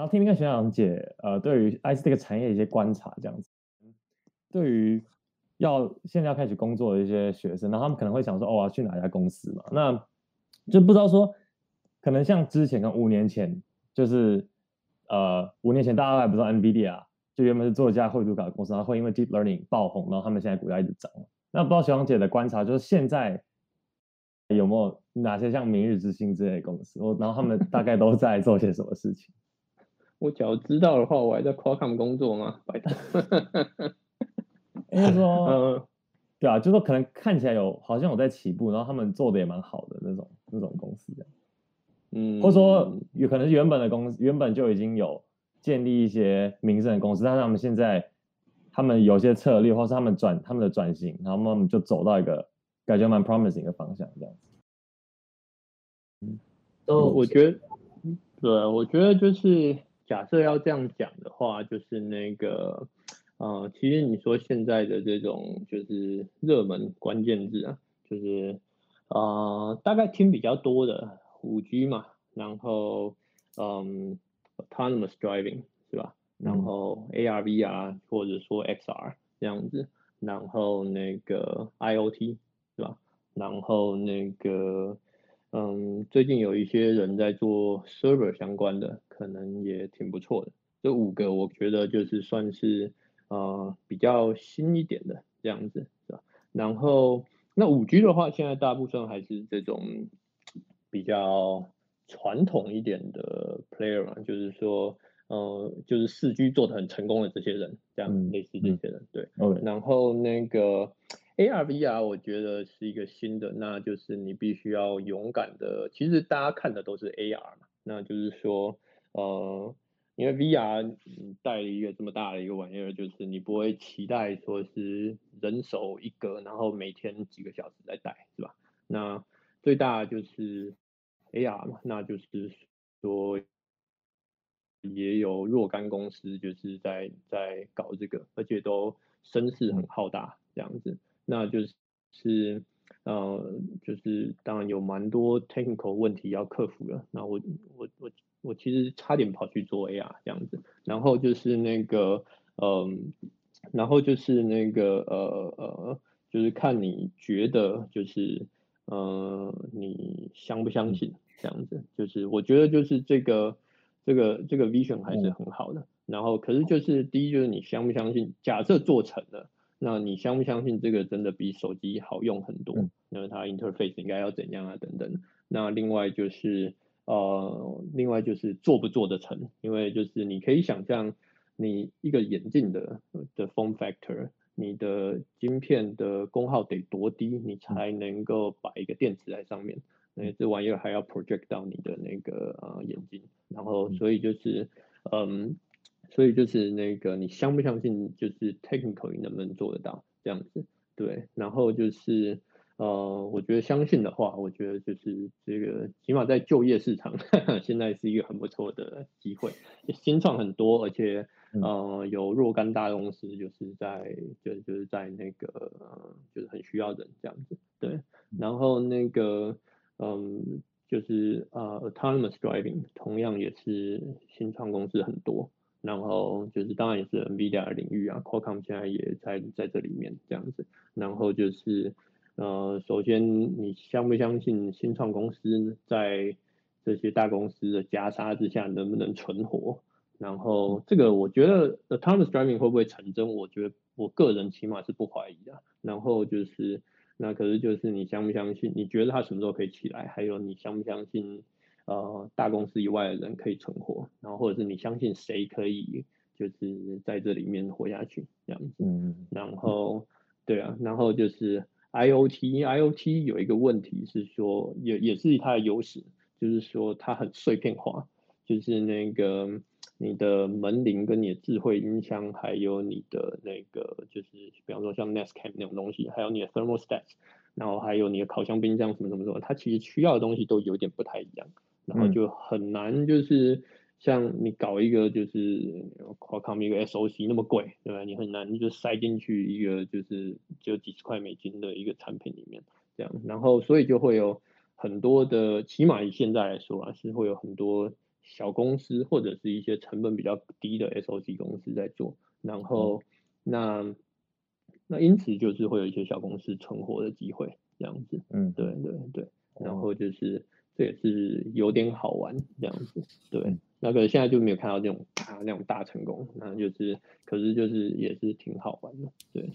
想要听听看学长姐呃对于 IC 这个产业一些观察，这样子，对于要现在要开始工作的一些学生，那他们可能会想说，哦，我要去哪家公司嘛？那就不知道说，可能像之前跟五年前，就是呃五年前大家还不知道 NVIDIA，就原本是做一家绘图卡的公司，然后会因为 Deep Learning 爆红，然后他们现在股价一直涨。那不知道学长姐的观察，就是现在有没有哪些像明日之星之类的公司？我然后他们大概都在做些什么事情？我只要知道的话，我还在 Qualcomm 工作吗？拜托。应该说，嗯，对啊，就说可能看起来有好像有在起步，然后他们做的也蛮好的那种那种公司，嗯，或者说有可能是原本的公司原本就已经有建立一些名声的公司，但是他们现在他们有些策略，或是他们转他们的转型，然后他们就走到一个感觉蛮 promising 的方向这样子。嗯，哦，我觉得，对，我觉得就是。假设要这样讲的话，就是那个，呃，其实你说现在的这种就是热门关键字啊，就是呃，大概听比较多的五 G 嘛，然后嗯，autonomous driving 是吧？然后 AR、VR 或者说 XR 这样子，然后那个 IOT 是吧？然后那个。嗯，最近有一些人在做 server 相关的，可能也挺不错的。这五个我觉得就是算是呃比较新一点的这样子，是吧？然后那五 G 的话，现在大部分还是这种比较传统一点的 player 嘛，就是说呃就是四 G 做的很成功的这些人，这样类似这些人，对。然后那个。AR VR 我觉得是一个新的，那就是你必须要勇敢的。其实大家看的都是 AR 嘛，那就是说，呃，因为 VR 带了一个这么大的一个玩意儿，就是你不会期待说是人手一个，然后每天几个小时在带，是吧？那最大就是 AR 嘛，那就是说也有若干公司就是在在搞这个，而且都声势很浩大这样子。那就是是呃，就是当然有蛮多 technical 问题要克服了。那我我我我其实差点跑去做 AR 这样子，然后就是那个嗯，然后就是那个呃呃，就是看你觉得就是呃你相不相信这样子，就是我觉得就是这个这个这个 vision 还是很好的。然后可是就是第一就是你相不相信，假设做成了。那你相不相信这个真的比手机好用很多？因为它 interface 应该要怎样啊？等等。那另外就是呃，另外就是做不做得成？因为就是你可以想象，你一个眼镜的的 form factor，你的晶片的功耗得多低，你才能够摆一个电池在上面？那这玩意儿还要 project 到你的那个呃眼睛，然后所以就是嗯。所以就是那个，你相不相信？就是 technically 能不能做得到这样子？对，然后就是呃，我觉得相信的话，我觉得就是这个，起码在就业市场 现在是一个很不错的机会，新创很多，而且呃有若干大公司就是在就就是在那个呃就是很需要人这样子。对，然后那个嗯，就是呃 autonomous driving 同样也是新创公司很多。然后就是，当然也是 NVIDIA 的领域啊，Qualcomm 现在也在在这里面这样子。然后就是，呃，首先你相不相信新创公司在这些大公司的夹杀之下能不能存活？然后这个我觉得 autonomous driving 会不会成真？我觉得我个人起码是不怀疑的。然后就是，那可是就是你相不相信？你觉得它什么时候可以起来？还有你相不相信？呃，大公司以外的人可以存活，然后或者是你相信谁可以就是在这里面活下去这样子。嗯，然后对啊，然后就是 IOT，IOT 有一个问题是说，也也是它的优势，就是说它很碎片化，就是那个你的门铃跟你的智慧音箱，还有你的那个就是比方说像 Nest Cam 那种东西，还有你的 Thermostat，然后还有你的烤箱、冰箱什么什么什么，它其实需要的东西都有点不太一样。然后就很难，就是像你搞一个就是 Qualcomm 一个 SOC 那么贵，对吧？你很难就塞进去一个就是只有几十块美金的一个产品里面，这样。然后所以就会有很多的，起码以现在来说啊，是会有很多小公司或者是一些成本比较低的 SOC 公司在做，然后那那因此就是会有一些小公司存活的机会，这样子，嗯，对对对，然后就是这也是有点好玩这样子，对，那个现在就没有看到这种啊那种大成功，那就是可是就是也是挺好玩的，对。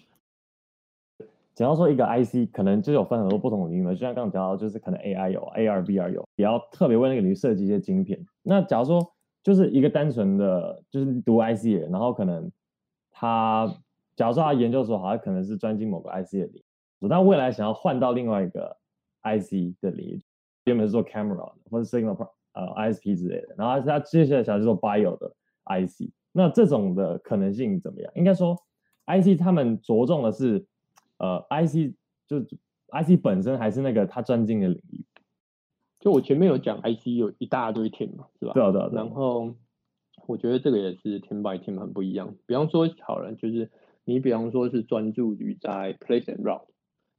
假如说一个 IC 可能就有分很多不同的领域，就像刚刚讲到，就是可能 AI 有，AR、VR 有，也要特别为那个领域设计一些晶片。那假如说就是一个单纯的就是读 IC 的人，然后可能他假如说他研究所好像可能是专精某个 IC 的领域，但未来想要换到另外一个 IC 的领域，原本是做 camera 或者 signal 呃 ISP 之类的，然后他接下来想做 bio 的 IC，那这种的可能性怎么样？应该说 IC 他们着重的是。呃，IC 就 IC 本身还是那个他专精的领域。就我前面有讲，IC 有一大堆 team 嘛，是吧？对啊，对啊。然后我觉得这个也是 team by team 很不一样。比方说，好了，就是你比方说是专注于在 place and route，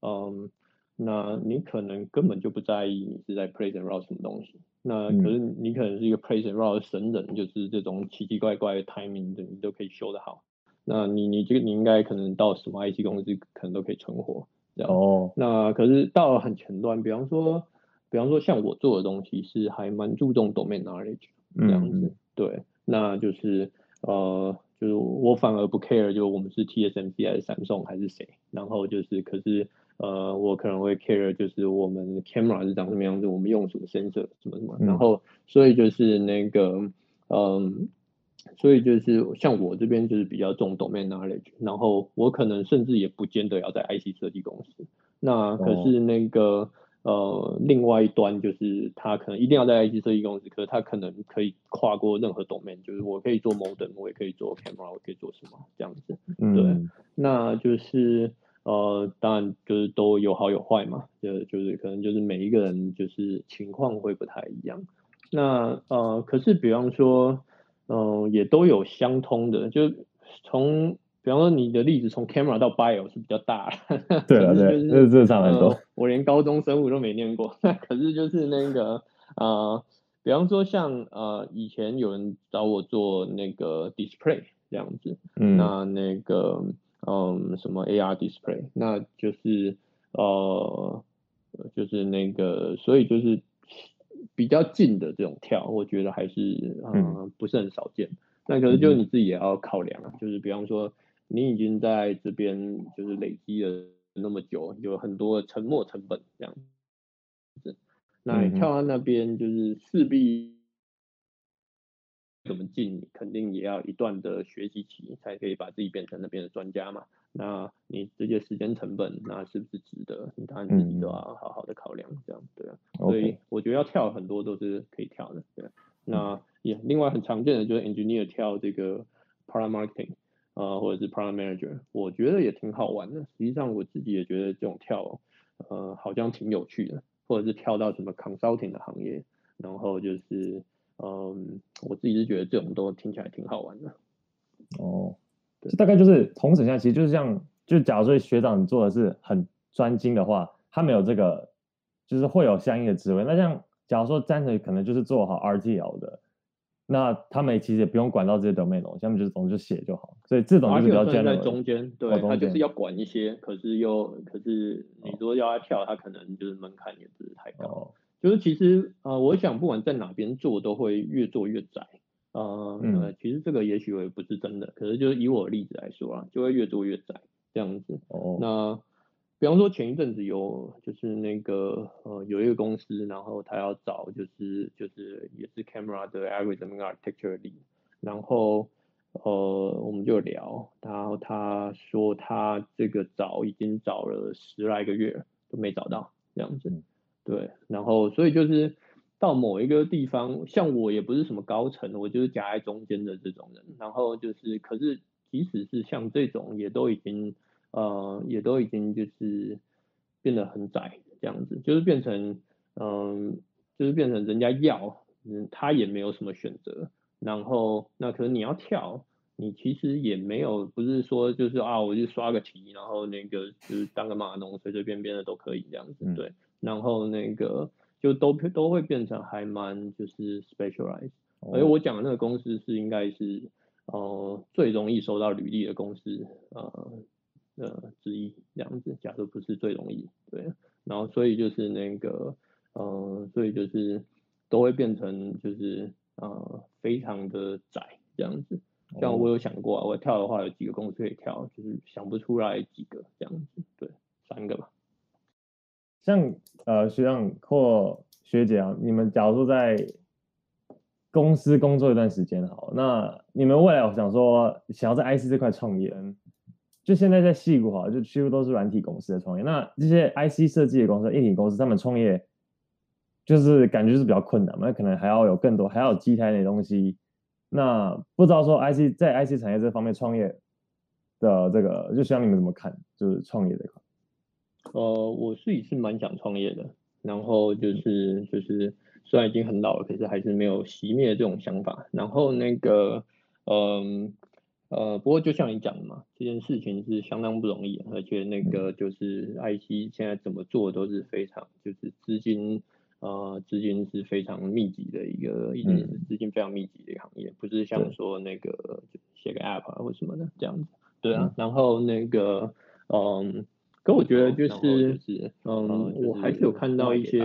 嗯，那你可能根本就不在意你是在 place and route 什么东西。那可是你可能是一个 place and route 神人，就是这种奇奇怪怪的 timing 的你都可以修得好。那你你这个你应该可能到什么 IC 公司可能都可以存活，哦。那可是到了很前端，比方说，比方说像我做的东西是还蛮注重 domain knowledge 这样子。对。那就是呃，就是我反而不 care，就我们是 TSMC 还是闪送还是谁。然后就是，可是呃，我可能会 care，就是我们 camera 是长什么样子，我们用什么 sensor 什么什么。然后，所以就是那个嗯。所以就是像我这边就是比较重 domain knowledge，然后我可能甚至也不见得要在 IC 设计公司。那可是那个呃，另外一端就是他可能一定要在 IC 设计公司，可是他可能可以跨过任何 domain，就是我可以做 modem，我也可以做 camera，我可以做什么这样子。对，那就是呃，当然就是都有好有坏嘛，就就是可能就是每一个人就是情况会不太一样。那呃，可是比方说。嗯，也都有相通的，就从比方说你的例子，从 camera 到 bio 是比较大，对啊，对，这这差很多。我连高中生物都没念过，可是就是那个呃，比方说像呃，以前有人找我做那个 display 这样子，嗯，那那个嗯什么 AR display，那就是呃，就是那个，所以就是。比较近的这种跳，我觉得还是嗯不是很少见。那可是就你自己也要考量啊，就是比方说你已经在这边就是累积了那么久，有很多沉没成本这样子。那你跳到那边就是势必怎么进，肯定也要一段的学习期，才可以把自己变成那边的专家嘛。那你这些时间成本，那是不是值得？你当然自己都要好好的考量，这样对啊。所以我觉得要跳很多都是可以跳的，对。那也另外很常见的就是 engineer 跳这个 product marketing 啊，或者是 product manager，我觉得也挺好玩的。实际上我自己也觉得这种跳，呃，好像挺有趣的。或者是跳到什么 consulting 的行业，然后就是，嗯，我自己是觉得这种都听起来挺好玩的。哦。这大概就是同等下，其实就是像，就假如说学长你做的是很专精的话，他没有这个，就是会有相应的职位。那像假如说站着可能就是做好 RTL 的，那他们其实也不用管到这些 domain 东西，他们就是总就写就好。所以这种就是比较站在中间，对，他就是要管一些，可是又可是你说要他跳，他可能就是门槛也不是太高。就是其实呃，我想不管在哪边做，都会越做越窄。呃，其实这个也许也不是真的，可是就是以我的例子来说啊，就会越做越窄这样子。哦。那比方说前一阵子有就是那个呃有一个公司，然后他要找就是就是也是 camera 的 algorithm architecture 里，然后呃我们就聊，然后他说他这个找已经找了十来个月都没找到这样子。对，然后所以就是。到某一个地方，像我也不是什么高层，我就是夹在中间的这种人。然后就是，可是即使是像这种，也都已经呃，也都已经就是变得很窄，这样子，就是变成嗯，就是变成人家要，嗯，他也没有什么选择。然后那可能你要跳，你其实也没有，不是说就是啊，我就刷个题，然后那个就是当个码农，随随便便的都可以这样子，对。然后那个。就都都会变成还蛮就是 specialized，而且我讲的那个公司是应该是呃最容易收到履历的公司呃呃之一这样子，假设不是最容易对，然后所以就是那个呃所以就是都会变成就是呃非常的窄这样子。像我有想过啊，我跳的话有几个公司可以跳，就是想不出来几个这样子，对，三个吧。像呃学长或学姐啊，你们假如说在公司工作一段时间好，那你们未来我想说想要在 IC 这块创业，就现在在戏谷哈，就几乎都是软体公司的创业。那这些 IC 设计的公司、硬体公司，他们创业就是感觉是比较困难嘛，可能还要有更多，还要有机台的东西。那不知道说 IC 在 IC 产业这方面创业的这个，就希望你们怎么看？就是创业这块。呃，我自己是蛮想创业的，然后就是就是虽然已经很老了，可是还是没有熄灭这种想法。然后那个，嗯呃，不过就像你讲的嘛，这件事情是相当不容易，而且那个就是 IC 现在怎么做都是非常就是资金。呃，资金是非常密集的一个，一定是资金非常密集的一个行业，不是像说那个写个 app 啊或什么的这样子。对啊，然后那个，嗯，可我觉得就是，嗯，我还是有看到一些，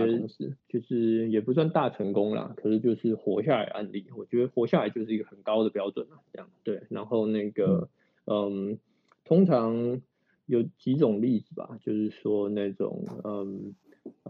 就是也不算大成功啦，可是就是活下来案例，我觉得活下来就是一个很高的标准了，这样对。然后那个，嗯，通常有几种例子吧，就是说那种，嗯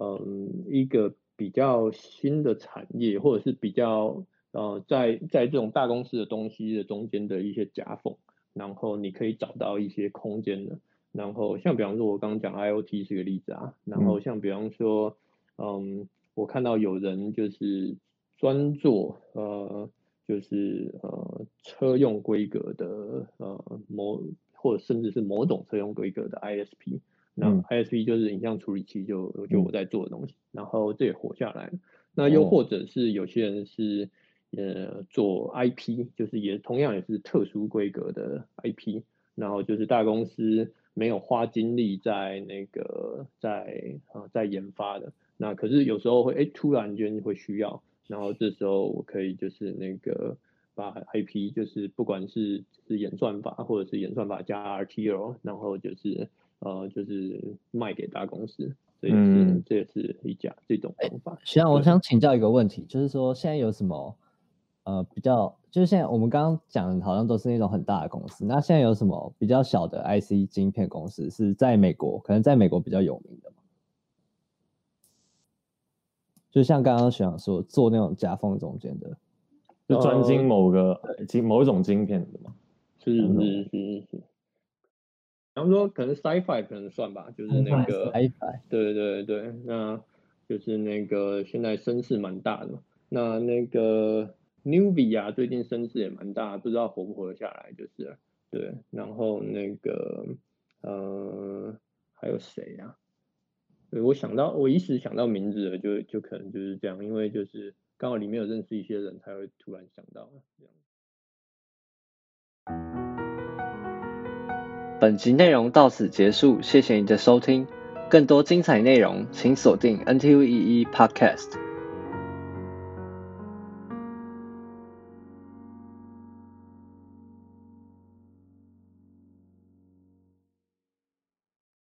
嗯，一个。比较新的产业，或者是比较呃，在在这种大公司的东西的中间的一些夹缝，然后你可以找到一些空间的。然后像比方说，我刚刚讲 IOT 是个例子啊。然后像比方说，嗯，我看到有人就是专做呃，就是呃车用规格的呃某，或者甚至是某种车用规格的 ISP。那 ISP 就是影像处理器，就就我在做的东西，然后这也活下来了。那又或者是有些人是呃做 IP，就是也同样也是特殊规格的 IP，然后就是大公司没有花精力在那个在啊在研发的。那可是有时候会哎突然间会需要，然后这时候我可以就是那个把 IP 就是不管是是演算法或者是演算法加 RTL，然后就是。呃，就是卖给大公司，这也是这也是一家这种方法。实际上，我想请教一个问题，就是说现在有什么呃比较，就是现在我们刚刚讲的好像都是那种很大的公司，那现在有什么比较小的 IC 晶片公司是在美国，可能在美国比较有名的吗？就像刚刚学长说，做那种夹缝中间的，就专精某个晶某一种晶片的嘛？是是是是是。然后说可能 sci-fi 可能算吧，就是那个，对对对，那就是那个现在声势蛮大的。那那个 Nuvia 最近声势也蛮大，不知道活不活得下来，就是对。然后那个呃还有谁呀？对我想到我一时想到名字了，就就可能就是这样，因为就是刚好里面有认识一些人才会突然想到这样。本集内容到此结束，谢谢你的收听。更多精彩内容，请锁定 NTUEE Podcast。